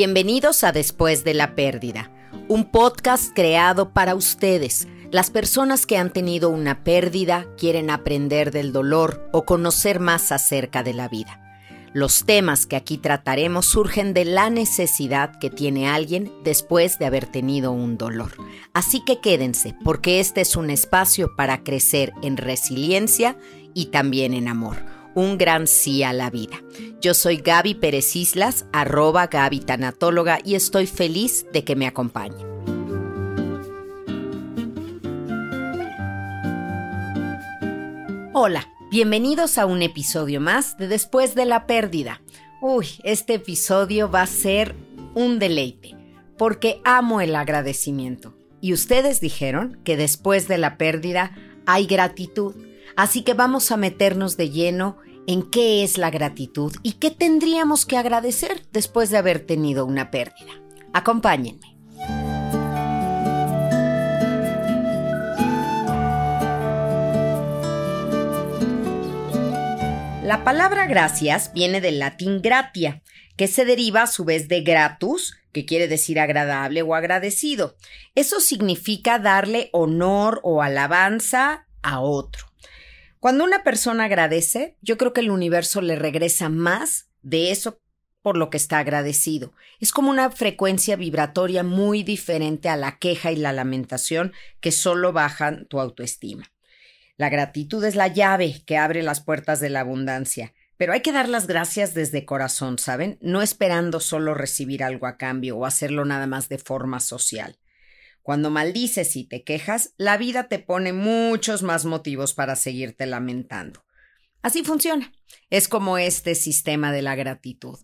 Bienvenidos a Después de la Pérdida, un podcast creado para ustedes, las personas que han tenido una pérdida, quieren aprender del dolor o conocer más acerca de la vida. Los temas que aquí trataremos surgen de la necesidad que tiene alguien después de haber tenido un dolor. Así que quédense, porque este es un espacio para crecer en resiliencia y también en amor un gran sí a la vida. Yo soy Gaby Pérez Islas, arroba Gaby Tanatóloga, y estoy feliz de que me acompañen. Hola, bienvenidos a un episodio más de Después de la Pérdida. Uy, este episodio va a ser un deleite, porque amo el agradecimiento. Y ustedes dijeron que después de la pérdida hay gratitud Así que vamos a meternos de lleno en qué es la gratitud y qué tendríamos que agradecer después de haber tenido una pérdida. Acompáñenme. La palabra gracias viene del latín gratia, que se deriva a su vez de gratus, que quiere decir agradable o agradecido. Eso significa darle honor o alabanza a otro. Cuando una persona agradece, yo creo que el universo le regresa más de eso por lo que está agradecido. Es como una frecuencia vibratoria muy diferente a la queja y la lamentación que solo bajan tu autoestima. La gratitud es la llave que abre las puertas de la abundancia, pero hay que dar las gracias desde corazón, ¿saben? No esperando solo recibir algo a cambio o hacerlo nada más de forma social. Cuando maldices y te quejas, la vida te pone muchos más motivos para seguirte lamentando. Así funciona. Es como este sistema de la gratitud.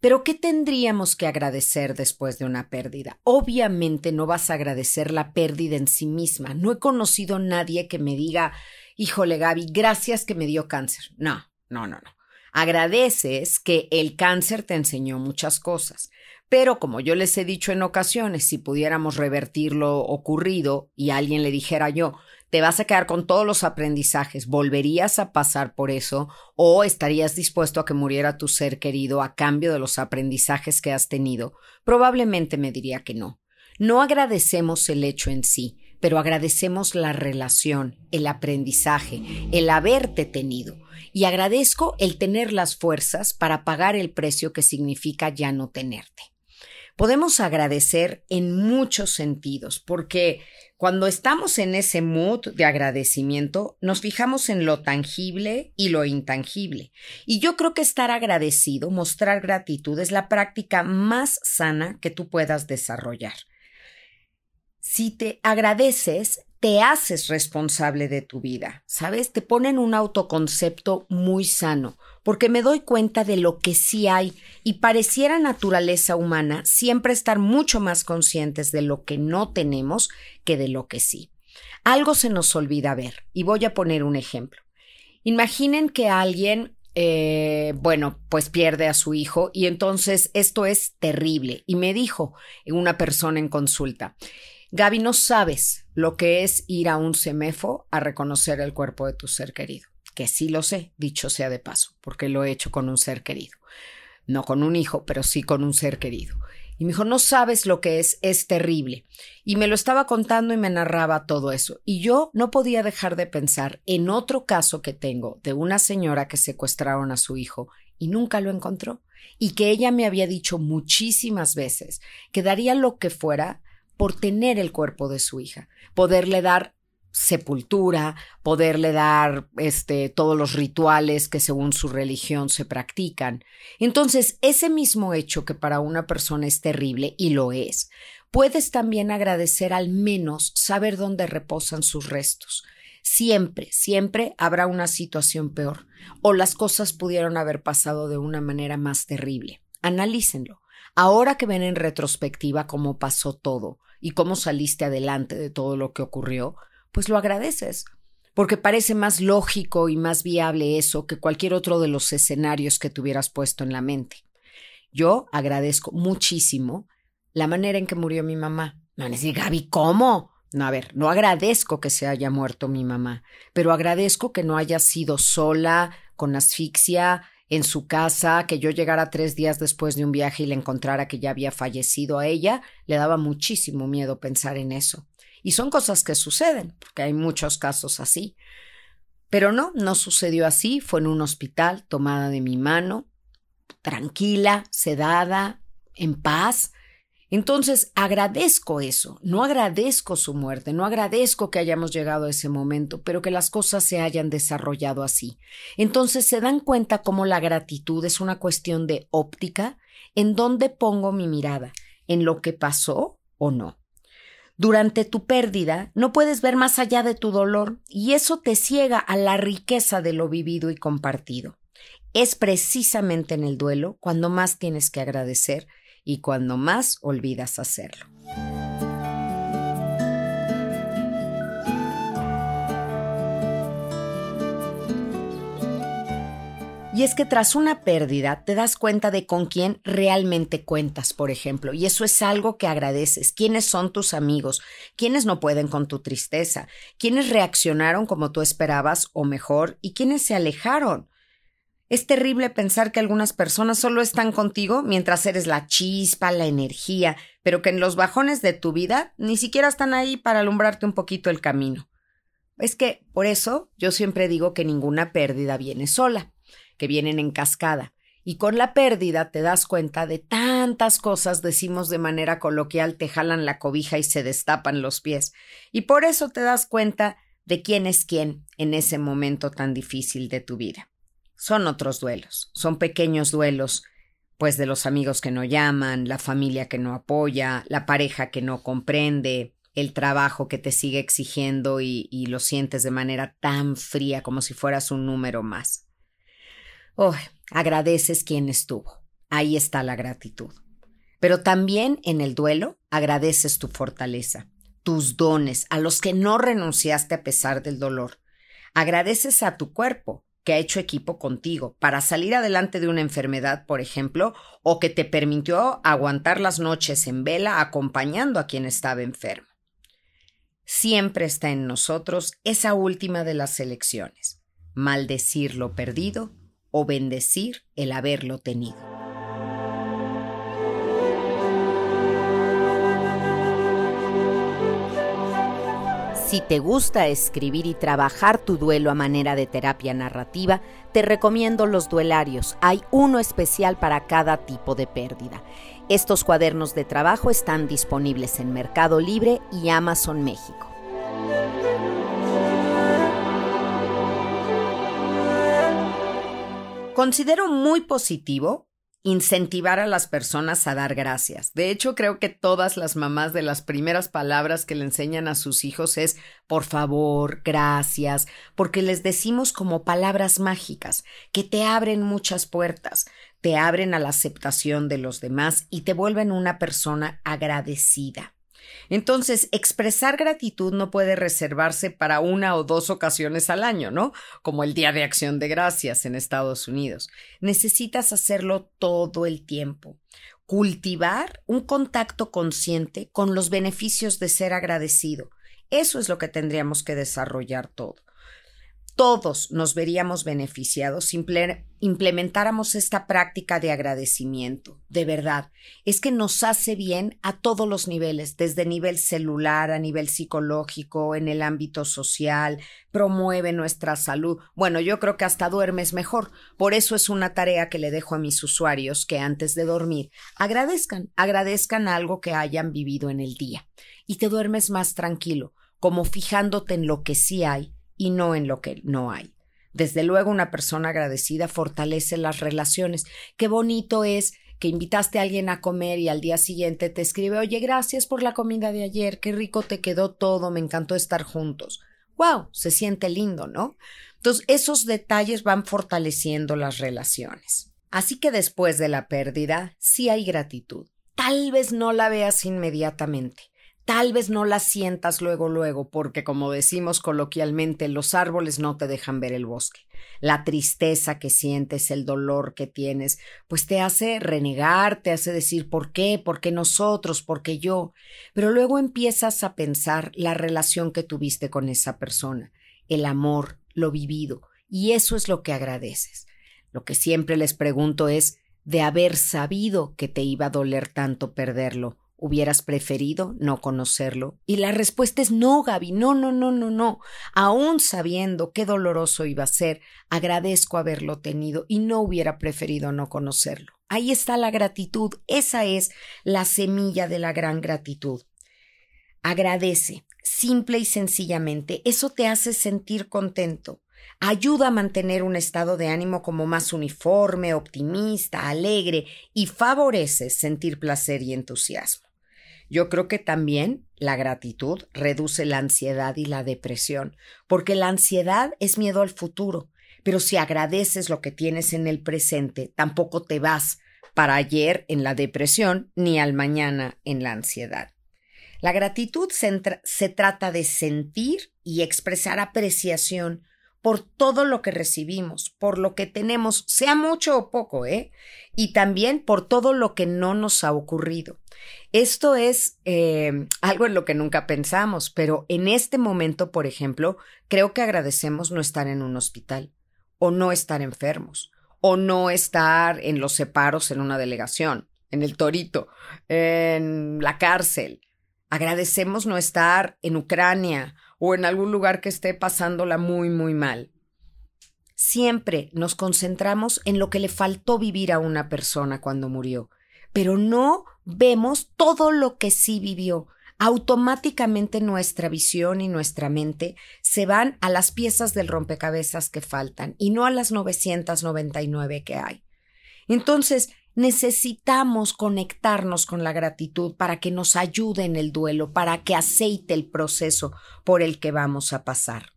Pero ¿qué tendríamos que agradecer después de una pérdida? Obviamente no vas a agradecer la pérdida en sí misma. No he conocido a nadie que me diga, híjole Gaby, gracias que me dio cáncer. No, no, no, no. Agradeces que el cáncer te enseñó muchas cosas. Pero como yo les he dicho en ocasiones, si pudiéramos revertir lo ocurrido y alguien le dijera yo, te vas a quedar con todos los aprendizajes, ¿volverías a pasar por eso o estarías dispuesto a que muriera tu ser querido a cambio de los aprendizajes que has tenido? Probablemente me diría que no. No agradecemos el hecho en sí, pero agradecemos la relación, el aprendizaje, el haberte tenido. Y agradezco el tener las fuerzas para pagar el precio que significa ya no tenerte podemos agradecer en muchos sentidos, porque cuando estamos en ese mood de agradecimiento, nos fijamos en lo tangible y lo intangible. Y yo creo que estar agradecido, mostrar gratitud, es la práctica más sana que tú puedas desarrollar. Si te agradeces, te haces responsable de tu vida, ¿sabes? Te ponen un autoconcepto muy sano, porque me doy cuenta de lo que sí hay y pareciera naturaleza humana siempre estar mucho más conscientes de lo que no tenemos que de lo que sí. Algo se nos olvida ver, y voy a poner un ejemplo. Imaginen que alguien eh, bueno, pues pierde a su hijo y entonces esto es terrible. Y me dijo una persona en consulta, Gaby, no sabes lo que es ir a un semefo a reconocer el cuerpo de tu ser querido. Que sí lo sé, dicho sea de paso, porque lo he hecho con un ser querido. No con un hijo, pero sí con un ser querido. Y me dijo, no sabes lo que es, es terrible. Y me lo estaba contando y me narraba todo eso. Y yo no podía dejar de pensar en otro caso que tengo de una señora que secuestraron a su hijo y nunca lo encontró. Y que ella me había dicho muchísimas veces que daría lo que fuera por tener el cuerpo de su hija, poderle dar sepultura, poderle dar este todos los rituales que según su religión se practican. Entonces, ese mismo hecho que para una persona es terrible y lo es, puedes también agradecer al menos saber dónde reposan sus restos. Siempre, siempre habrá una situación peor o las cosas pudieron haber pasado de una manera más terrible. Analícenlo. Ahora que ven en retrospectiva cómo pasó todo, y cómo saliste adelante de todo lo que ocurrió, pues lo agradeces, porque parece más lógico y más viable eso que cualquier otro de los escenarios que tuvieras puesto en la mente. Yo agradezco muchísimo la manera en que murió mi mamá. Me van a Gaby, ¿cómo? No, a ver, no agradezco que se haya muerto mi mamá, pero agradezco que no haya sido sola, con asfixia, en su casa, que yo llegara tres días después de un viaje y le encontrara que ya había fallecido a ella, le daba muchísimo miedo pensar en eso. Y son cosas que suceden, porque hay muchos casos así. Pero no, no sucedió así, fue en un hospital, tomada de mi mano, tranquila, sedada, en paz, entonces agradezco eso, no agradezco su muerte, no agradezco que hayamos llegado a ese momento, pero que las cosas se hayan desarrollado así. Entonces se dan cuenta cómo la gratitud es una cuestión de óptica, en dónde pongo mi mirada, en lo que pasó o no. Durante tu pérdida no puedes ver más allá de tu dolor y eso te ciega a la riqueza de lo vivido y compartido. Es precisamente en el duelo cuando más tienes que agradecer y cuando más olvidas hacerlo. Y es que tras una pérdida te das cuenta de con quién realmente cuentas, por ejemplo, y eso es algo que agradeces. ¿Quiénes son tus amigos? ¿Quiénes no pueden con tu tristeza? ¿Quiénes reaccionaron como tú esperabas o mejor? ¿Y quiénes se alejaron? Es terrible pensar que algunas personas solo están contigo mientras eres la chispa, la energía, pero que en los bajones de tu vida ni siquiera están ahí para alumbrarte un poquito el camino. Es que, por eso, yo siempre digo que ninguna pérdida viene sola, que vienen en cascada. Y con la pérdida te das cuenta de tantas cosas, decimos de manera coloquial, te jalan la cobija y se destapan los pies. Y por eso te das cuenta de quién es quién en ese momento tan difícil de tu vida son otros duelos, son pequeños duelos, pues de los amigos que no llaman, la familia que no apoya, la pareja que no comprende, el trabajo que te sigue exigiendo y, lo sientes de manera tan fría como si fueras un número más. Oh, agradeces quien estuvo. Ahí está la gratitud. Pero también en el duelo agradeces tu fortaleza, tus dones, a los que no renunciaste a pesar del dolor. Agradeces a tu cuerpo, que ha hecho equipo contigo para salir adelante de una enfermedad, por ejemplo, o que te permitió aguantar las noches en vela acompañando a quien estaba enfermo. Siempre está en nosotros esa última de las elecciones, maldecir lo perdido o bendecir el haberlo tenido. Si te gusta escribir y trabajar tu duelo a manera de terapia narrativa, te recomiendo los duelarios. Hay uno especial para cada tipo de pérdida. Estos cuadernos de trabajo están disponibles en Mercado Libre y Amazon México. Considero muy positivo incentivar a las personas a dar gracias. De hecho, creo que todas las mamás de las primeras palabras que le enseñan a sus hijos es por favor, gracias, porque les decimos como palabras mágicas que te abren muchas puertas, te abren a la aceptación de los demás y te vuelven una persona agradecida. Entonces, expresar gratitud no puede reservarse para una o dos ocasiones al año, ¿no? Como el Día de Acción de Gracias en Estados Unidos. Necesitas hacerlo todo el tiempo. Cultivar un contacto consciente con los beneficios de ser agradecido. Eso es lo que tendríamos que desarrollar todo todos nos veríamos beneficiados si implementáramos esta práctica de agradecimiento. De verdad, es que nos hace bien a todos los niveles, desde nivel celular, a nivel psicológico, en el ámbito social, promueve nuestra salud. Bueno, yo creo que hasta duermes mejor. Por eso es una tarea que le dejo a mis usuarios que antes de dormir agradezcan, agradezcan algo que hayan vivido en el día. Y te duermes más tranquilo, como fijándote en lo que sí hay y no en lo que no hay. Desde luego una persona agradecida fortalece las relaciones. Qué bonito es que invitaste a alguien a comer y al día siguiente te escribe Oye, gracias por la comida de ayer, qué rico te quedó todo, me encantó estar juntos. ¡Wow! Se siente lindo, ¿no? Entonces, esos detalles van fortaleciendo las relaciones. Así que después de la pérdida, sí hay gratitud. Tal vez no la veas inmediatamente, Tal vez no la sientas luego, luego, porque como decimos coloquialmente, los árboles no te dejan ver el bosque. La tristeza que sientes, el dolor que tienes, pues te hace renegar, te hace decir por qué, por qué nosotros, por qué yo. Pero luego empiezas a pensar la relación que tuviste con esa persona, el amor, lo vivido, y eso es lo que agradeces. Lo que siempre les pregunto es, de haber sabido que te iba a doler tanto perderlo, ¿hubieras preferido no conocerlo? Y la respuesta es no, Gaby, no, no, no, no, no. Aún sabiendo qué doloroso iba a ser, agradezco haberlo tenido y no hubiera preferido no conocerlo. Ahí está la gratitud, esa es la semilla de la gran gratitud. Agradece, simple y sencillamente, eso te hace sentir contento ayuda a mantener un estado de ánimo como más uniforme, optimista, alegre y favorece sentir placer y entusiasmo. Yo creo que también la gratitud reduce la ansiedad y la depresión, porque la ansiedad es miedo al futuro, pero si agradeces lo que tienes en el presente, tampoco te vas para ayer en la depresión ni al mañana en la ansiedad. La gratitud se, trata de sentir y expresar apreciación por todo lo que recibimos, por lo que tenemos, sea mucho o poco, ¿eh? Y también por todo lo que no nos ha ocurrido. Esto es eh, algo en lo que nunca pensamos, pero en este momento, por ejemplo, creo que agradecemos no estar en un hospital, o no estar enfermos, o no estar en los separos en una delegación, en el torito, en la cárcel. Agradecemos no estar en Ucrania o en algún lugar que esté pasándola muy, muy mal. Siempre nos concentramos en lo que le faltó vivir a una persona cuando murió, pero no vemos todo lo que sí vivió. Automáticamente nuestra visión y nuestra mente se van a las piezas del rompecabezas que faltan y no a las 999 que hay. Entonces, Necesitamos conectarnos con la gratitud para que nos ayude en el duelo, para que aceite el proceso por el que vamos a pasar.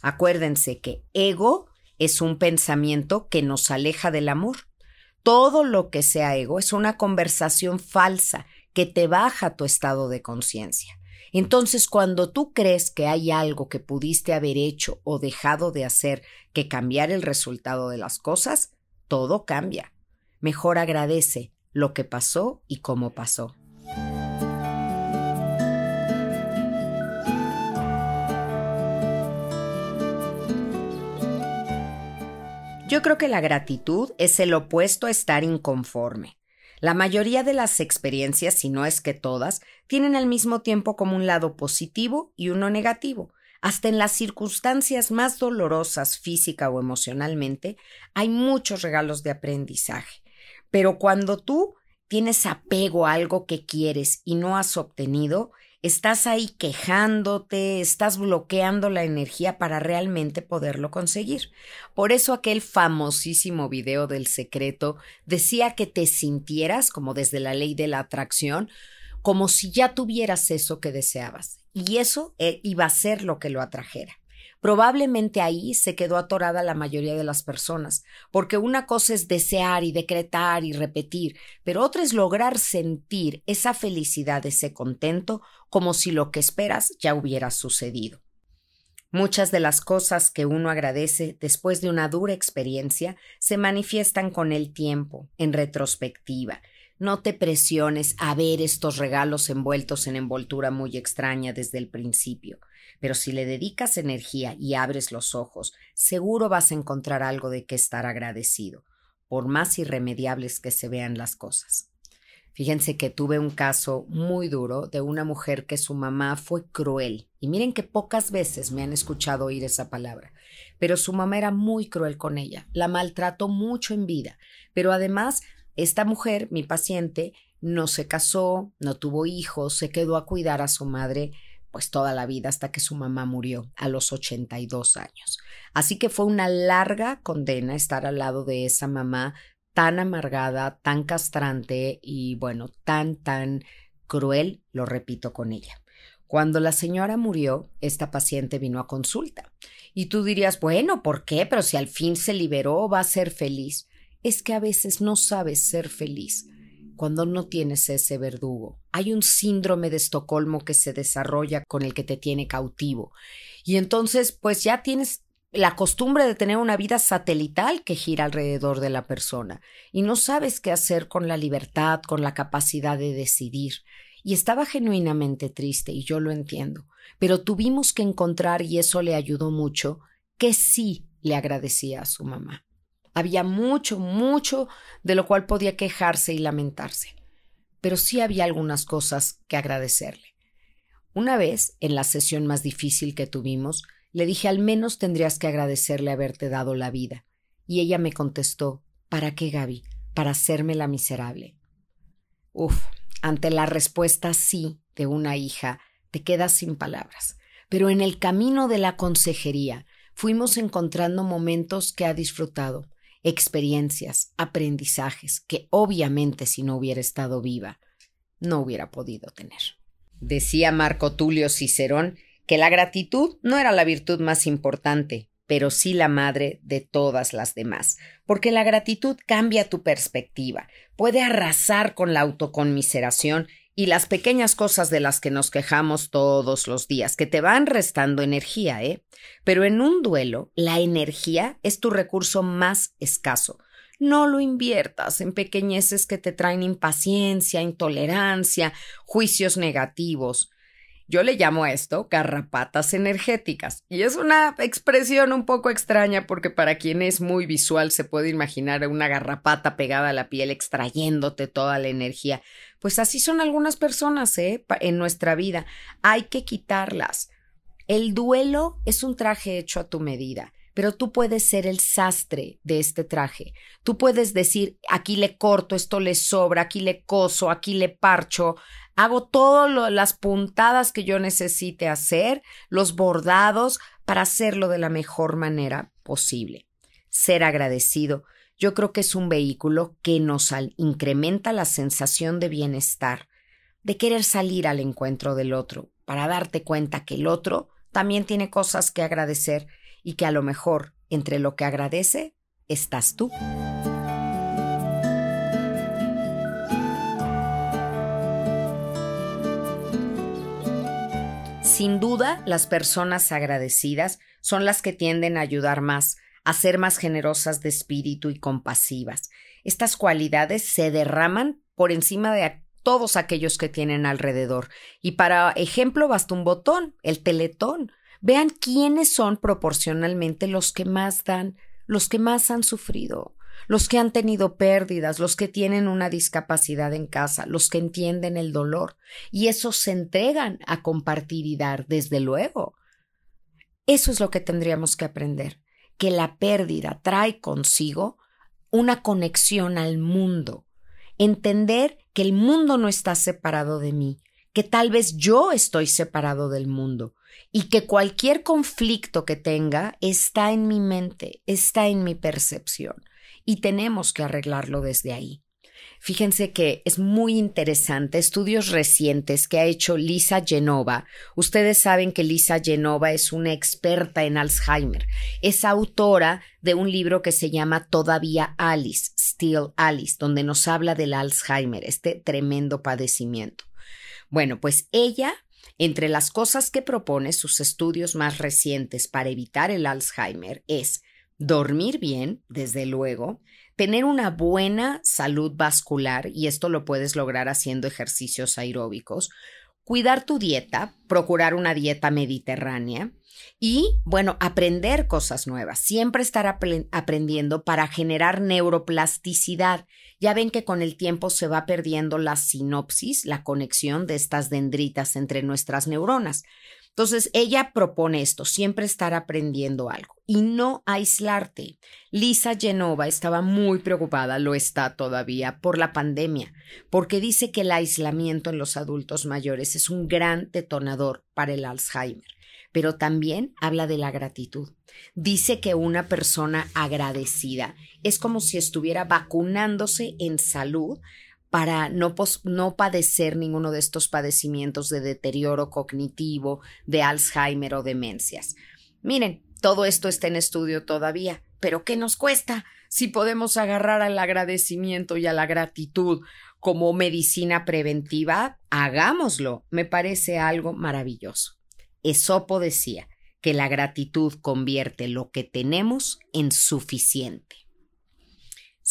Acuérdense que ego es un pensamiento que nos aleja del amor. Todo lo que sea ego es una conversación falsa que te baja tu estado de conciencia. Entonces, cuando tú crees que hay algo que pudiste haber hecho o dejado de hacer que cambiar el resultado de las cosas, todo cambia mejor agradece lo que pasó y cómo pasó. Yo creo que la gratitud es el opuesto a estar inconforme. La mayoría de las experiencias, si no es que todas, tienen al mismo tiempo como un lado positivo y uno negativo. Hasta en las circunstancias más dolorosas física o emocionalmente, hay muchos regalos de aprendizaje. Pero cuando tú tienes apego a algo que quieres y no has obtenido, estás ahí quejándote, estás bloqueando la energía para realmente poderlo conseguir. Por eso aquel famosísimo video del secreto decía que te sintieras, como desde la ley de la atracción, como si ya tuvieras eso que deseabas. Y eso eh, iba a ser lo que lo atrajera. Probablemente ahí se quedó atorada la mayoría de las personas, porque una cosa es desear y decretar y repetir, pero otra es lograr sentir esa felicidad, ese contento, como si lo que esperas ya hubiera sucedido. Muchas de las cosas que uno agradece después de una dura experiencia se manifiestan con el tiempo, en retrospectiva. No te presiones a ver estos regalos envueltos en envoltura muy extraña desde el principio. Pero si le dedicas energía y abres los ojos, seguro vas a encontrar algo de que estar agradecido, por más irremediables que se vean las cosas. Fíjense que tuve un caso muy duro de una mujer que su mamá fue cruel. Y miren que pocas veces me han escuchado oír esa palabra. Pero su mamá era muy cruel con ella. La maltrató mucho en vida. Pero además, esta mujer, mi paciente, no se casó, no tuvo hijos, se quedó a cuidar a su madre pues toda la vida hasta que su mamá murió a los 82 años. Así que fue una larga condena estar al lado de esa mamá tan amargada, tan castrante y bueno, tan, tan cruel, lo repito con ella. Cuando la señora murió, esta paciente vino a consulta. Y tú dirías, bueno, ¿por qué? Pero si al fin se liberó, va a ser feliz. Es que a veces no sabes ser feliz cuando no tienes ese verdugo. Hay un síndrome de Estocolmo que se desarrolla con el que te tiene cautivo. Y entonces, pues ya tienes la costumbre de tener una vida satelital que gira alrededor de la persona y no sabes qué hacer con la libertad, con la capacidad de decidir. Y estaba genuinamente triste y yo lo entiendo, pero tuvimos que encontrar, y eso le ayudó mucho, que sí le agradecía a su mamá. Había mucho, mucho de lo cual podía quejarse y lamentarse. Pero sí había algunas cosas que agradecerle. Una vez, en la sesión más difícil que tuvimos, le dije al menos tendrías que agradecerle haberte dado la vida. Y ella me contestó ¿Para qué, Gaby? Para hacerme la miserable. Uf, ante la respuesta sí de una hija, te quedas sin palabras. Pero en el camino de la consejería fuimos encontrando momentos que ha disfrutado, experiencias, aprendizajes que obviamente si no hubiera estado viva no hubiera podido tener. Decía Marco Tulio Cicerón que la gratitud no era la virtud más importante, pero sí la madre de todas las demás, porque la gratitud cambia tu perspectiva, puede arrasar con la autoconmiseración y las pequeñas cosas de las que nos quejamos todos los días, que te van restando energía, ¿eh? Pero en un duelo, la energía es tu recurso más escaso. No lo inviertas en pequeñeces que te traen impaciencia, intolerancia, juicios negativos. Yo le llamo a esto garrapatas energéticas. Y es una expresión un poco extraña porque para quien es muy visual se puede imaginar una garrapata pegada a la piel extrayéndote toda la energía. Pues así son algunas personas, ¿eh? En nuestra vida. Hay que quitarlas. El duelo es un traje hecho a tu medida pero tú puedes ser el sastre de este traje. Tú puedes decir, aquí le corto, esto le sobra, aquí le coso, aquí le parcho, hago todas las puntadas que yo necesite hacer, los bordados, para hacerlo de la mejor manera posible. Ser agradecido, yo creo que es un vehículo que nos incrementa la sensación de bienestar, de querer salir al encuentro del otro, para darte cuenta que el otro también tiene cosas que agradecer y que a lo mejor entre lo que agradece estás tú. Sin duda, las personas agradecidas son las que tienden a ayudar más, a ser más generosas de espíritu y compasivas. Estas cualidades se derraman por encima de todos aquellos que tienen alrededor. Y para ejemplo basta un botón, el teletón. Vean quiénes son proporcionalmente los que más dan, los que más han sufrido, los que han tenido pérdidas, los que tienen una discapacidad en casa, los que entienden el dolor, y esos se entregan a compartir y dar, desde luego. Eso es lo que tendríamos que aprender, que la pérdida trae consigo una conexión al mundo, entender que el mundo no está separado de mí, que tal vez yo estoy separado del mundo, y que cualquier conflicto que tenga está en mi mente, está en mi percepción y tenemos que arreglarlo desde ahí. Fíjense que es muy interesante estudios recientes que ha hecho Lisa Genova. Ustedes saben que Lisa Genova es una experta en Alzheimer. Es autora de un libro que se llama Todavía Alice, Still Alice, donde nos habla del Alzheimer, este tremendo padecimiento. Bueno, pues ella entre las cosas que propone sus estudios más recientes para evitar el Alzheimer es dormir bien, desde luego, tener una buena salud vascular, y esto lo puedes lograr haciendo ejercicios aeróbicos, cuidar tu dieta, procurar una dieta mediterránea y, bueno, aprender cosas nuevas, siempre estar aprendiendo para generar neuroplasticidad. Ya ven que con el tiempo se va perdiendo la sinopsis, la conexión de estas dendritas entre nuestras neuronas. Entonces, ella propone esto, siempre estar aprendiendo algo y no aislarte. Lisa Genova estaba muy preocupada, lo está todavía, por la pandemia, porque dice que el aislamiento en los adultos mayores es un gran detonador para el Alzheimer, pero también habla de la gratitud. Dice que una persona agradecida es como si estuviera vacunándose en salud para no, padecer ninguno de estos padecimientos de deterioro cognitivo, de Alzheimer o demencias. Miren, todo esto está en estudio todavía, pero ¿qué nos cuesta si podemos agarrar al agradecimiento y a la gratitud como medicina preventiva? Hagámoslo. Me parece algo maravilloso. Esopo decía que la gratitud convierte lo que tenemos en suficiente.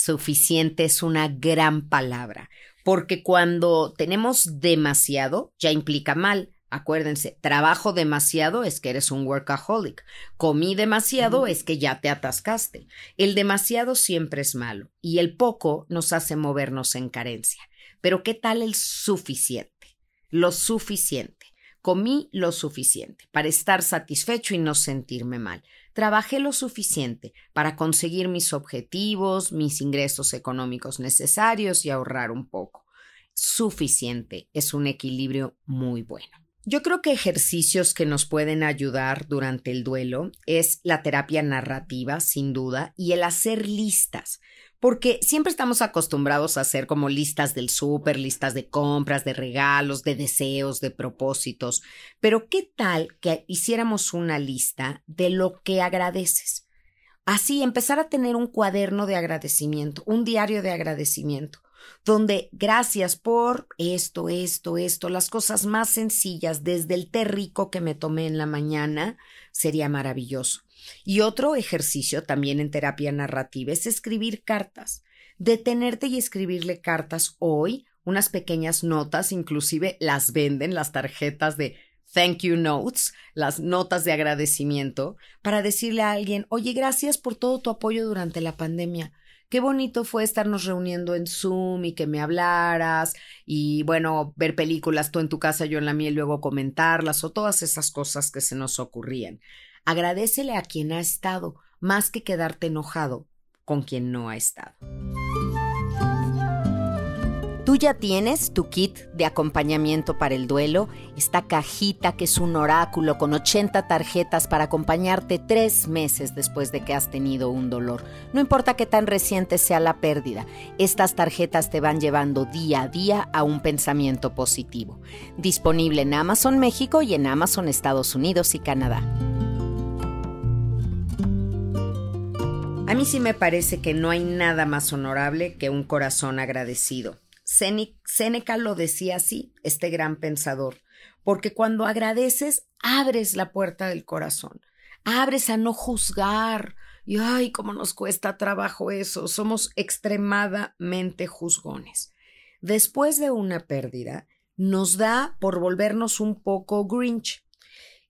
Suficiente es una gran palabra, porque cuando tenemos demasiado ya implica mal. Acuérdense, trabajo demasiado es que eres un workaholic. Comí demasiado es que ya te atascaste. El demasiado siempre es malo y el poco nos hace movernos en carencia. Pero ¿qué tal el suficiente? Lo suficiente. Comí lo suficiente para estar satisfecho y no sentirme mal. Trabajé lo suficiente para conseguir mis objetivos, mis ingresos económicos necesarios y ahorrar un poco. Suficiente es un equilibrio muy bueno. Yo creo que ejercicios que nos pueden ayudar durante el duelo es la terapia narrativa, sin duda, y el hacer listas, porque siempre estamos acostumbrados a hacer como listas del súper, listas de compras, de regalos, de deseos, de propósitos, pero ¿qué tal que hiciéramos una lista de lo que agradeces? Así, empezar a tener un cuaderno de agradecimiento, un diario de agradecimiento donde gracias por esto, esto, esto, las cosas más sencillas, desde el té rico que me tomé en la mañana, sería maravilloso. Y otro ejercicio también en terapia narrativa es escribir cartas. Detenerte y escribirle cartas hoy, unas pequeñas notas, inclusive las venden, las tarjetas de thank you notes, las notas de agradecimiento, para decirle a alguien, oye, gracias por todo tu apoyo durante la pandemia qué bonito fue estarnos reuniendo en Zoom y que me hablaras y bueno, ver películas tú en tu casa, yo en la mía y luego comentarlas o todas esas cosas que se nos ocurrían. Agradecele a quien ha estado, más que quedarte enojado con quien no ha estado. Tú ya tienes tu kit de acompañamiento para el duelo, esta cajita que es un oráculo con 80 tarjetas para acompañarte tres meses después de que has tenido un dolor. No importa qué tan reciente sea la pérdida, estas tarjetas te van llevando día a día a un pensamiento positivo. Disponible en Amazon México y en Amazon Estados Unidos y Canadá. A mí sí me parece que no hay nada más honorable que un corazón agradecido. Séneca lo decía así, este gran pensador, porque cuando agradeces, abres la puerta del corazón, abres a no juzgar. Y ay, cómo nos cuesta trabajo eso, somos extremadamente juzgones. Después de una pérdida, nos da por volvernos un poco grinch.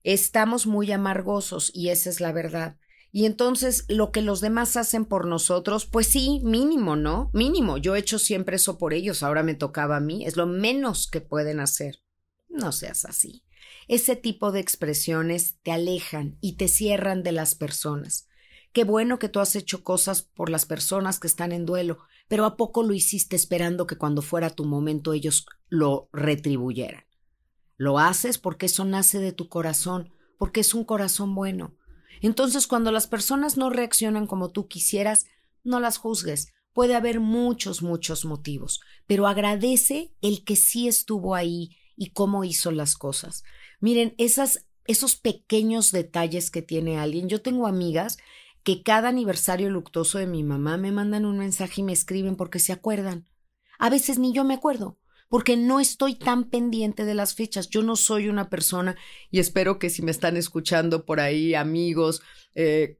Estamos muy amargosos y esa es la verdad. Y entonces lo que los demás hacen por nosotros, pues sí, mínimo, ¿no? Mínimo. Yo he hecho siempre eso por ellos, ahora me tocaba a mí, es lo menos que pueden hacer. No seas así. Ese tipo de expresiones te alejan y te cierran de las personas. Qué bueno que tú has hecho cosas por las personas que están en duelo, pero ¿a poco lo hiciste esperando que cuando fuera tu momento ellos lo retribuyeran? Lo haces porque eso nace de tu corazón, porque es un corazón bueno entonces, cuando las personas no reaccionan como tú quisieras, no las juzgues. Puede haber muchos, muchos motivos, pero agradece el que sí estuvo ahí y cómo hizo las cosas. Miren, esas, esos pequeños detalles que tiene alguien. Yo tengo amigas que cada aniversario luctuoso de mi mamá me mandan un mensaje y me escriben porque se acuerdan. A veces ni yo me acuerdo, porque no estoy tan pendiente de las fechas. Yo no soy una persona, y espero que si me están escuchando por ahí, amigos, eh,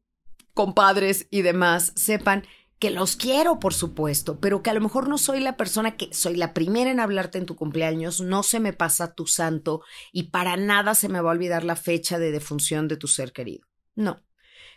compadres y demás, sepan que los quiero, por supuesto, pero que a lo mejor no soy la persona que soy la primera en hablarte en tu cumpleaños, no se me pasa tu santo y para nada se me va a olvidar la fecha de defunción de tu ser querido. No.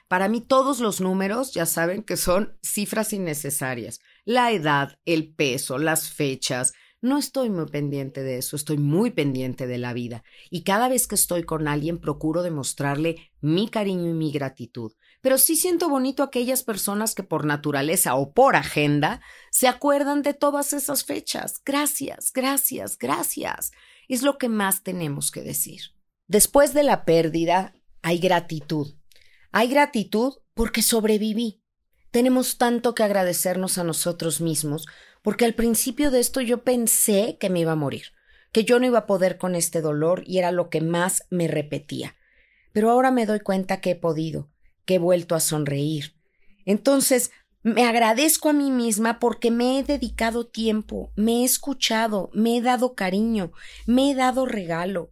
Para mí todos los números ya saben que son cifras innecesarias. La edad, el peso, las fechas, no estoy muy pendiente de eso, estoy muy pendiente de la vida. Y cada vez que estoy con alguien procuro demostrarle mi cariño y mi gratitud. Pero sí siento bonito aquellas personas que por naturaleza o por agenda se acuerdan de todas esas fechas. Gracias, gracias, gracias. Es lo que más tenemos que decir. Después de la pérdida hay gratitud. Hay gratitud porque sobreviví. Tenemos tanto que agradecernos a nosotros mismos porque al principio de esto yo pensé que me iba a morir, que yo no iba a poder con este dolor y era lo que más me repetía. Pero ahora me doy cuenta que he podido, que he vuelto a sonreír. Entonces, me agradezco a mí misma porque me he dedicado tiempo, me he escuchado, me he dado cariño, me he dado regalo,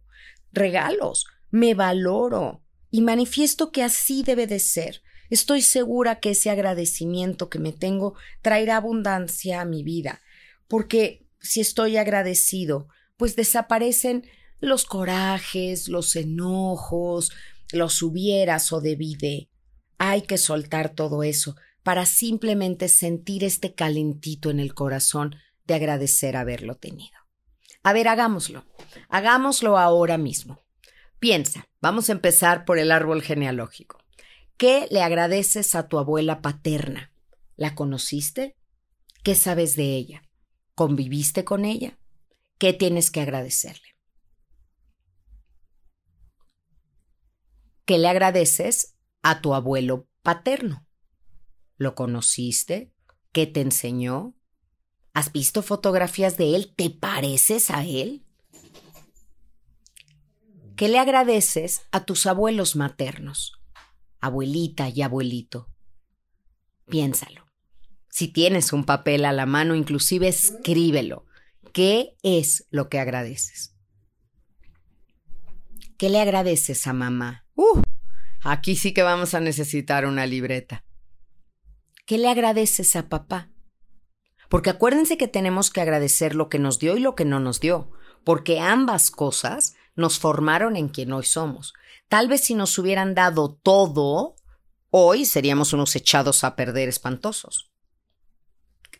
regalos, me valoro y manifiesto que así debe de ser. Estoy segura que ese agradecimiento que me tengo traerá abundancia a mi vida, porque si estoy agradecido, pues desaparecen los corajes, los enojos, los hubieras o debí de. Hay que soltar todo eso para simplemente sentir este calentito en el corazón de agradecer haberlo tenido. A ver, hagámoslo. Hagámoslo ahora mismo. Piensa, vamos a empezar por el árbol genealógico. ¿Qué le agradeces a tu abuela paterna? ¿La conociste? ¿Qué sabes de ella? ¿Conviviste con ella? ¿Qué tienes que agradecerle? ¿Qué le agradeces a tu abuelo paterno? ¿Lo conociste? ¿Qué te enseñó? ¿Has visto fotografías de él? ¿Te pareces a él? ¿Qué le agradeces a tus abuelos maternos? Abuelita y abuelito. Piénsalo. Si tienes un papel a la mano, inclusive escríbelo. ¿Qué es lo que agradeces? ¿Qué le agradeces a mamá? Uh, aquí sí que vamos a necesitar una libreta. ¿Qué le agradeces a papá? Porque acuérdense que tenemos que agradecer lo que nos dio y lo que no nos dio, porque ambas cosas nos formaron en quien hoy somos. Tal vez si nos hubieran dado todo, hoy seríamos unos echados a perder espantosos.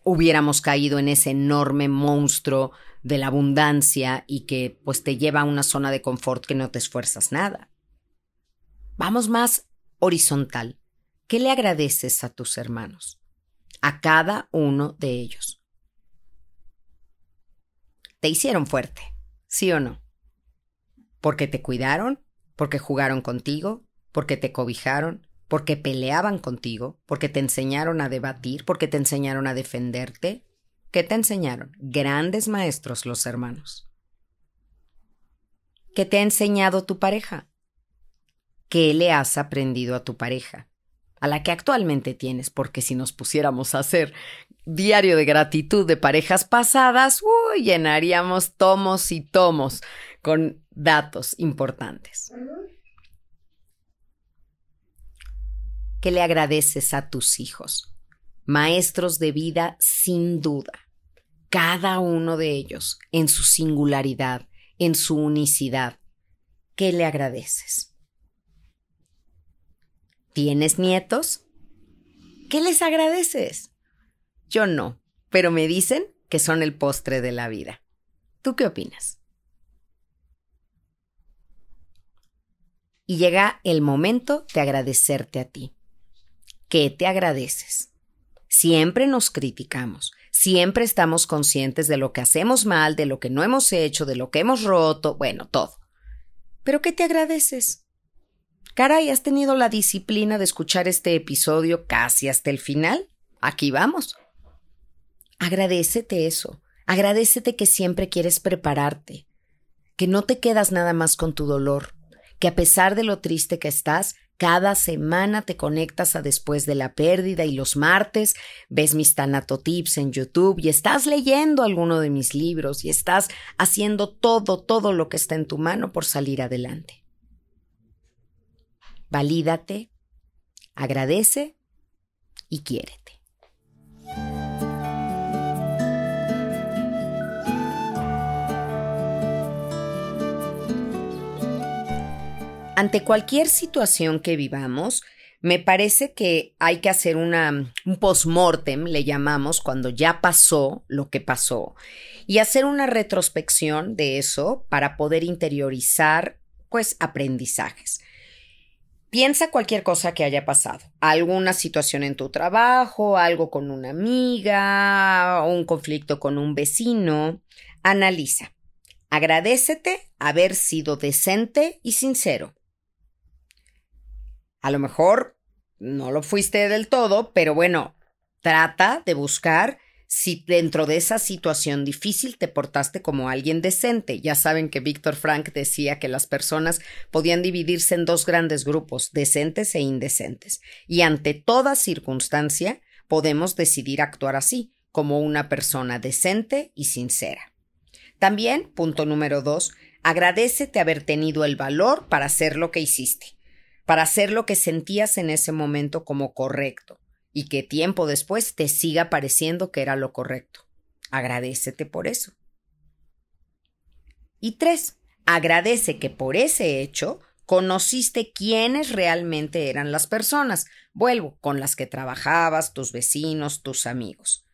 Hubiéramos caído en ese enorme monstruo de la abundancia y que pues te lleva a una zona de confort que no te esfuerzas nada. Vamos más horizontal. ¿Qué le agradeces a tus hermanos? A cada uno de ellos. Te hicieron fuerte, ¿sí o no? Porque te cuidaron, porque jugaron contigo, porque te cobijaron, porque peleaban contigo, porque te enseñaron a debatir, porque te enseñaron a defenderte. ¿Qué te enseñaron? Grandes maestros los hermanos. ¿Qué te ha enseñado tu pareja? ¿Qué le has aprendido a tu pareja? a la que actualmente tienes, porque si nos pusiéramos a hacer diario de gratitud de parejas pasadas, uy, llenaríamos tomos y tomos con datos importantes. ¿Qué le agradeces a tus hijos? Maestros de vida sin duda, cada uno de ellos en su singularidad, en su unicidad. ¿Qué le agradeces? ¿Tienes nietos? ¿Qué les agradeces? Yo no, pero me dicen que son el postre de la vida. ¿Tú qué opinas? Y llega el momento de agradecerte a ti. ¿Qué te agradeces? Siempre nos criticamos, siempre estamos conscientes de lo que hacemos mal, de lo que no hemos hecho, de lo que hemos roto, bueno, todo. ¿Pero qué te agradeces? Caray, ¿has tenido la disciplina de escuchar este episodio casi hasta el final? Aquí vamos. Agradecete eso. Agradecete que siempre quieres prepararte, que no te quedas nada más con tu dolor, que a pesar de lo triste que estás, cada semana te conectas a después de la pérdida y los martes ves mis tanatotips en YouTube y estás leyendo alguno de mis libros y estás haciendo todo, todo lo que está en tu mano por salir adelante valídate, agradece y quiérete. Ante cualquier situación que vivamos, me parece que hay que hacer un post-mortem, le llamamos, cuando ya pasó lo que pasó, y hacer una retrospección de eso para poder interiorizar, pues, aprendizajes. Piensa cualquier cosa que haya pasado, alguna situación en tu trabajo, algo con una amiga, un conflicto con un vecino. Analiza. Agradecete haber sido decente y sincero. A lo mejor no lo fuiste del todo, pero bueno, trata de buscar si dentro de esa situación difícil te portaste como alguien decente. Ya saben que Víctor Frank decía que las personas podían dividirse en dos grandes grupos, decentes e indecentes, y ante toda circunstancia podemos decidir actuar así, como una persona decente y sincera. También, punto número dos, agradecete haber tenido el valor para hacer lo que hiciste, para hacer lo que sentías en ese momento como correcto y que tiempo después te siga pareciendo que era lo correcto. Agradecete por eso. Y tres, Agradece que por ese hecho conociste quiénes realmente eran las personas, vuelvo, con las que trabajabas, tus vecinos, tus amigos.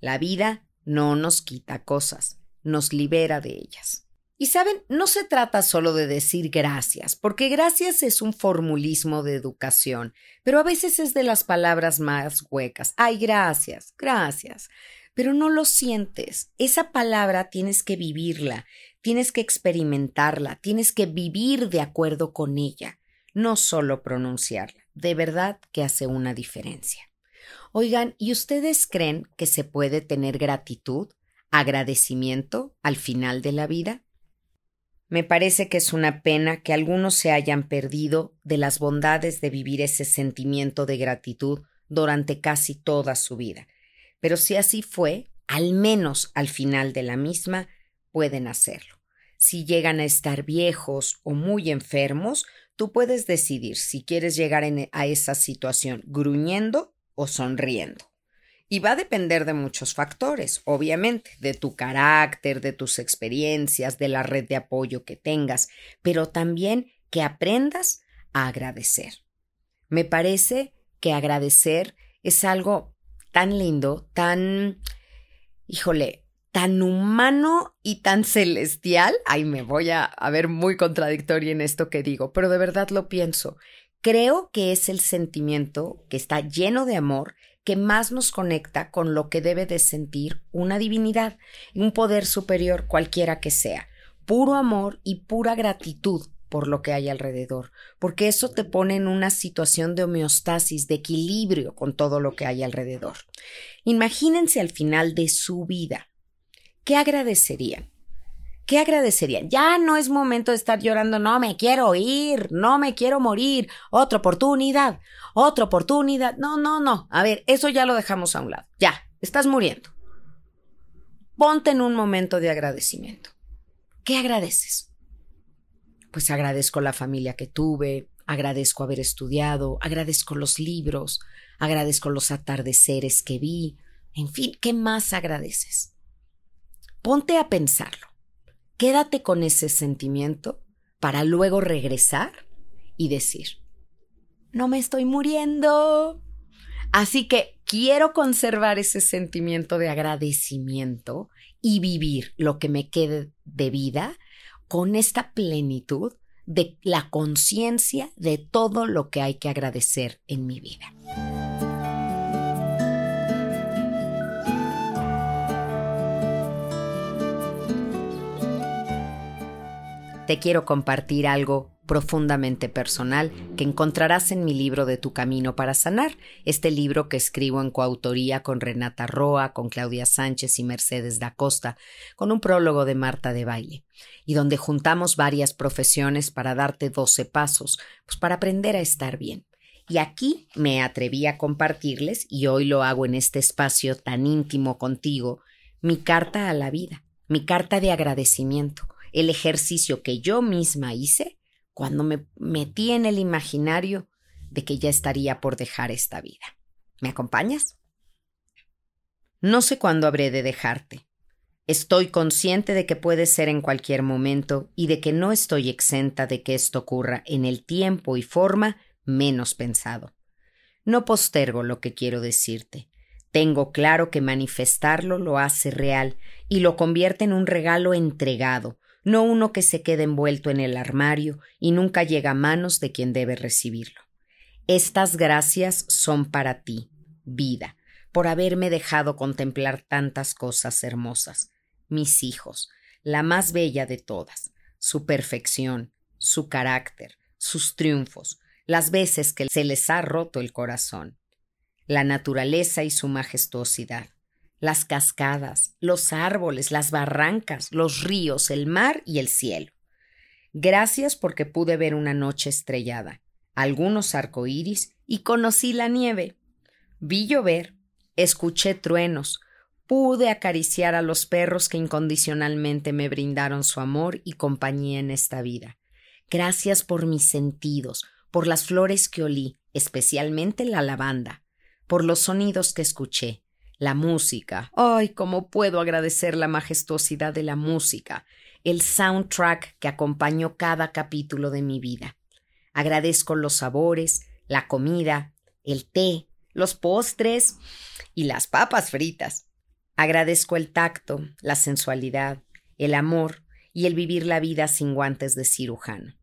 La vida no nos quita cosas, nos libera de ellas. Y saben, no se trata solo de decir gracias, porque gracias es un formulismo de educación, pero a veces es de las palabras más huecas. Ay, gracias, gracias. Pero no lo sientes. Esa palabra tienes que vivirla, tienes que experimentarla, tienes que vivir de acuerdo con ella, no solo pronunciarla. De verdad que hace una diferencia. Oigan, ¿y ustedes creen que se puede tener gratitud, agradecimiento al final de la vida? Me parece que es una pena que algunos se hayan perdido de las bondades de vivir ese sentimiento de gratitud durante casi toda su vida. Pero si así fue, al menos al final de la misma, pueden hacerlo. Si llegan a estar viejos o muy enfermos, tú puedes decidir si quieres llegar a esa situación gruñendo o sonriendo. Y va a depender de muchos factores, obviamente, de tu carácter, de tus experiencias, de la red de apoyo que tengas, pero también que aprendas a agradecer. Me parece que agradecer es algo tan lindo, tan, híjole, tan humano y tan celestial. Ay, me voy a, ver muy contradictoria en esto que digo, pero de verdad lo pienso. Creo que es el sentimiento que está lleno de amor que más nos conecta con lo que debe de sentir una divinidad, un poder superior cualquiera que sea, puro amor y pura gratitud por lo que hay alrededor, porque eso te pone en una situación de homeostasis, de equilibrio con todo lo que hay alrededor. Imagínense al final de su vida, ¿qué agradecerían? ¿Qué agradecerían? Ya no es momento de estar llorando, no me quiero ir, no me quiero morir, otra oportunidad, otra oportunidad. No, no, no. A ver, eso ya lo dejamos a un lado. Ya, estás muriendo. Ponte en un momento de agradecimiento. ¿Qué agradeces? Pues agradezco la familia que tuve, agradezco haber estudiado, agradezco los libros, agradezco los atardeceres que vi, en fin, ¿qué más agradeces? Ponte a pensarlo. Quédate con ese sentimiento para luego regresar y decir, no me estoy muriendo. Así que quiero conservar ese sentimiento de agradecimiento y vivir lo que me quede de vida con esta plenitud de la conciencia de todo lo que hay que agradecer en mi vida. Te quiero compartir algo profundamente personal que encontrarás en mi libro de Tu Camino para Sanar, este libro que escribo en coautoría con Renata Roa, con Claudia Sánchez y Mercedes da Costa, con un prólogo de Marta de Baile, y donde juntamos varias profesiones para darte doce pasos, pues para aprender a estar bien. Y aquí me atreví a compartirles, y hoy lo hago en este espacio tan íntimo contigo, mi carta a la vida, mi carta de agradecimiento el ejercicio que yo misma hice cuando me metí en el imaginario de que ya estaría por dejar esta vida. ¿Me acompañas? No sé cuándo habré de dejarte. Estoy consciente de que puede ser en cualquier momento y de que no estoy exenta de que esto ocurra en el tiempo y forma menos pensado. No postergo lo que quiero decirte. Tengo claro que manifestarlo lo hace real y lo convierte en un regalo entregado, no uno que se quede envuelto en el armario y nunca llega a manos de quien debe recibirlo. Estas gracias son para ti, vida, por haberme dejado contemplar tantas cosas hermosas, mis hijos, la más bella de todas, su perfección, su carácter, sus triunfos, las veces que se les ha roto el corazón, la naturaleza y su majestuosidad, las cascadas, los árboles, las barrancas, los ríos, el mar y el cielo. Gracias porque pude ver una noche estrellada, algunos arcoíris y conocí la nieve. Vi llover, escuché truenos, pude acariciar a los perros que incondicionalmente me brindaron su amor y compañía en esta vida. Gracias por mis sentidos, por las flores que olí, especialmente la lavanda, por los sonidos que escuché, la música. Ay, cómo puedo agradecer la majestuosidad de la música, el soundtrack que acompañó cada capítulo de mi vida. Agradezco los sabores, la comida, el té, los postres y las papas fritas. Agradezco el tacto, la sensualidad, el amor y el vivir la vida sin guantes de cirujano.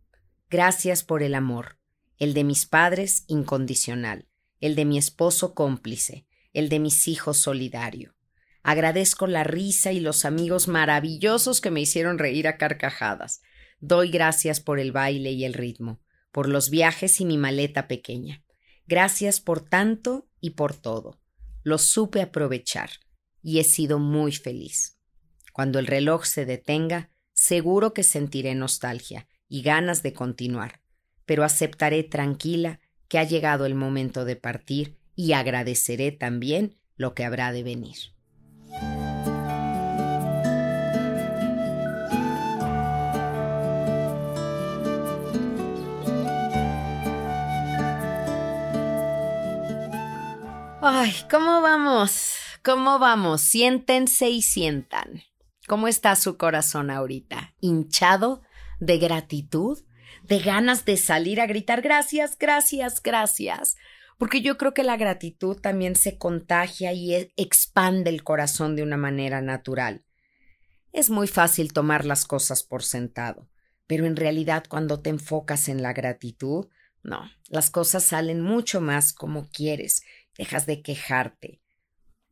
Gracias por el amor, el de mis padres incondicional, el de mi esposo cómplice, el de mis hijos solidario. Agradezco la risa y los amigos maravillosos que me hicieron reír a carcajadas. Doy gracias por el baile y el ritmo, por los viajes y mi maleta pequeña. Gracias por tanto y por todo. Lo supe aprovechar y he sido muy feliz. Cuando el reloj se detenga, seguro que sentiré nostalgia y ganas de continuar, pero aceptaré tranquila que ha llegado el momento de partir y agradeceré también lo que habrá de venir. Ay, ¿cómo vamos? ¿Cómo vamos? Siéntense y sientan. ¿Cómo está su corazón ahorita? ¿Hinchado de gratitud? ¿De ganas de salir a gritar gracias, gracias, gracias? Porque yo creo que la gratitud también se contagia y e, expande el corazón de una manera natural. Es muy fácil tomar las cosas por sentado, pero en realidad cuando te enfocas en la gratitud, no, las cosas salen mucho más como quieres dejas de quejarte.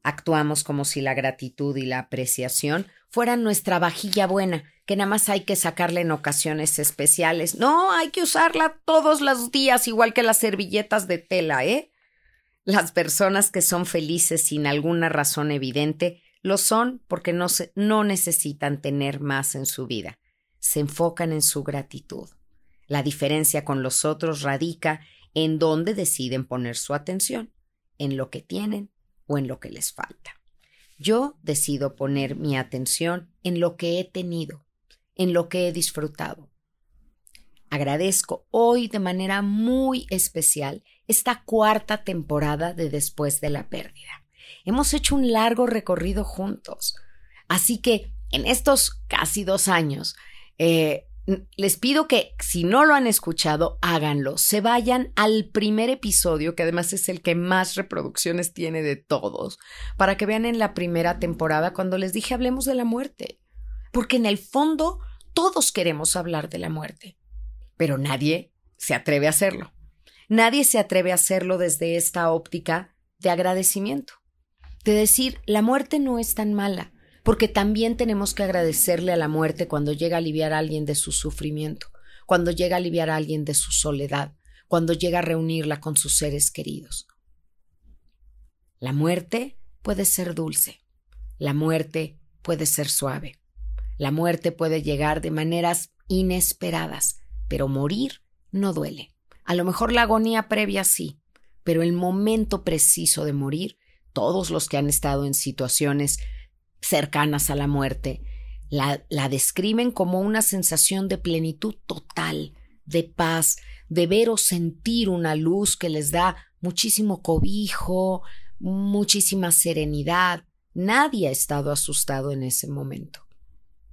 Actuamos como si la gratitud y la apreciación fueran nuestra vajilla buena, que nada más hay que sacarla en ocasiones especiales. No, hay que usarla todos los días, igual que las servilletas de tela, ¿eh? Las personas que son felices sin alguna razón evidente lo son porque no, no necesitan tener más en su vida. Se enfocan en su gratitud. La diferencia con los otros radica en dónde deciden poner su atención en lo que tienen en lo que les falta. Yo decido poner mi atención en lo que he tenido, en lo que he disfrutado. Agradezco hoy de manera muy especial esta cuarta temporada de Después de la Pérdida. Hemos hecho un largo recorrido juntos. Así que en estos casi dos años eh, les pido que si no lo han escuchado, háganlo. Se vayan al primer episodio, que además es el que más reproducciones tiene de todos, para que vean en la primera temporada cuando les dije hablemos de la muerte. Porque en el fondo todos queremos hablar de la muerte, pero nadie se atreve a hacerlo. Nadie se atreve a hacerlo desde esta óptica de agradecimiento, de decir, la muerte no es tan mala porque también tenemos que agradecerle a la muerte cuando llega a aliviar a alguien de su sufrimiento, cuando llega a aliviar a alguien de su soledad, cuando llega a reunirla con sus seres queridos. La muerte puede ser dulce, la muerte puede ser suave, la muerte puede llegar de maneras inesperadas, pero morir no duele. A lo mejor la agonía previa sí, pero el momento preciso de morir, todos los que han estado en situaciones cercanas a la muerte, la, la describen como una sensación de plenitud total, de paz, de ver o sentir una luz que les da muchísimo cobijo, muchísima serenidad. Nadie ha estado asustado en ese momento.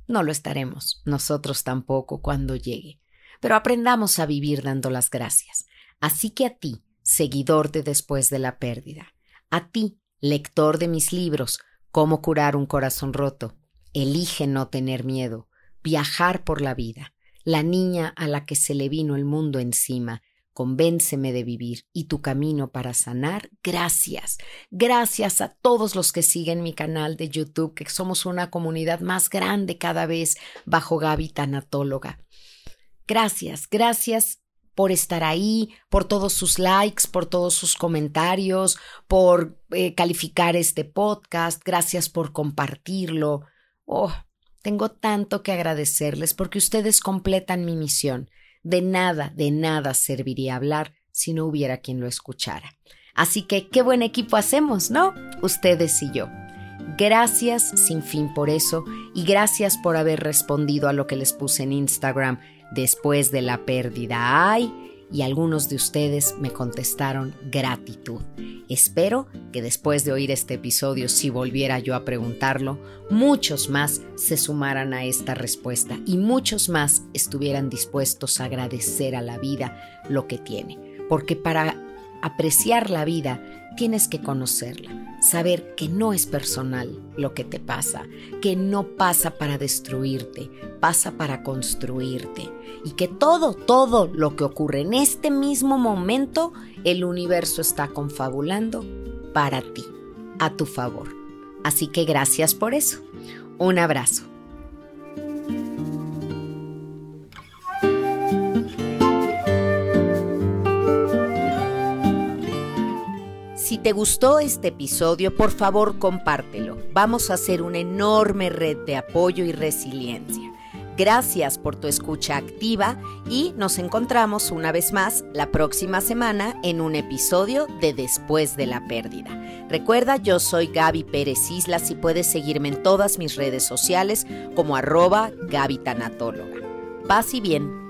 No lo estaremos, nosotros tampoco, cuando llegue. Pero aprendamos a vivir dando las gracias. Así que a ti, seguidor de después de la pérdida, a ti, lector de mis libros, Cómo curar un corazón roto. Elige no tener miedo. Viajar por la vida. La niña a la que se le vino el mundo encima. Convénceme de vivir y tu camino para sanar. Gracias. Gracias a todos los que siguen mi canal de YouTube, que somos una comunidad más grande cada vez bajo Gaby Tanatóloga. Gracias, gracias por estar ahí, por todos sus likes, por todos sus comentarios, por eh, calificar este podcast. Gracias por compartirlo. Oh, tengo tanto que agradecerles porque ustedes completan mi misión. De nada, de nada serviría hablar si no hubiera quien lo escuchara. Así que qué buen equipo hacemos, ¿no? Ustedes y yo. Gracias sin fin por eso y gracias por haber respondido a lo que les puse en Instagram después de la pérdida. Ay, y algunos de ustedes me contestaron gratitud. Espero que después de oír este episodio, si volviera yo a preguntarlo, muchos más se sumaran a esta respuesta y muchos más estuvieran dispuestos a agradecer a la vida lo que tiene. Porque para apreciar la vida tienes que conocerla, saber que no es personal lo que te pasa, que no pasa para destruirte, pasa para construirte y que todo, todo lo que ocurre en este mismo momento, el universo está confabulando para ti, a tu favor. Así que gracias por eso. Un abrazo. Si te gustó este episodio, por favor compártelo. Vamos a hacer una enorme red de apoyo y resiliencia. Gracias por tu escucha activa y nos encontramos una vez más la próxima semana en un episodio de Después de la Pérdida. Recuerda, yo soy Gaby Pérez Islas y puedes seguirme en todas mis redes sociales como arroba Gaby. Paz y bien.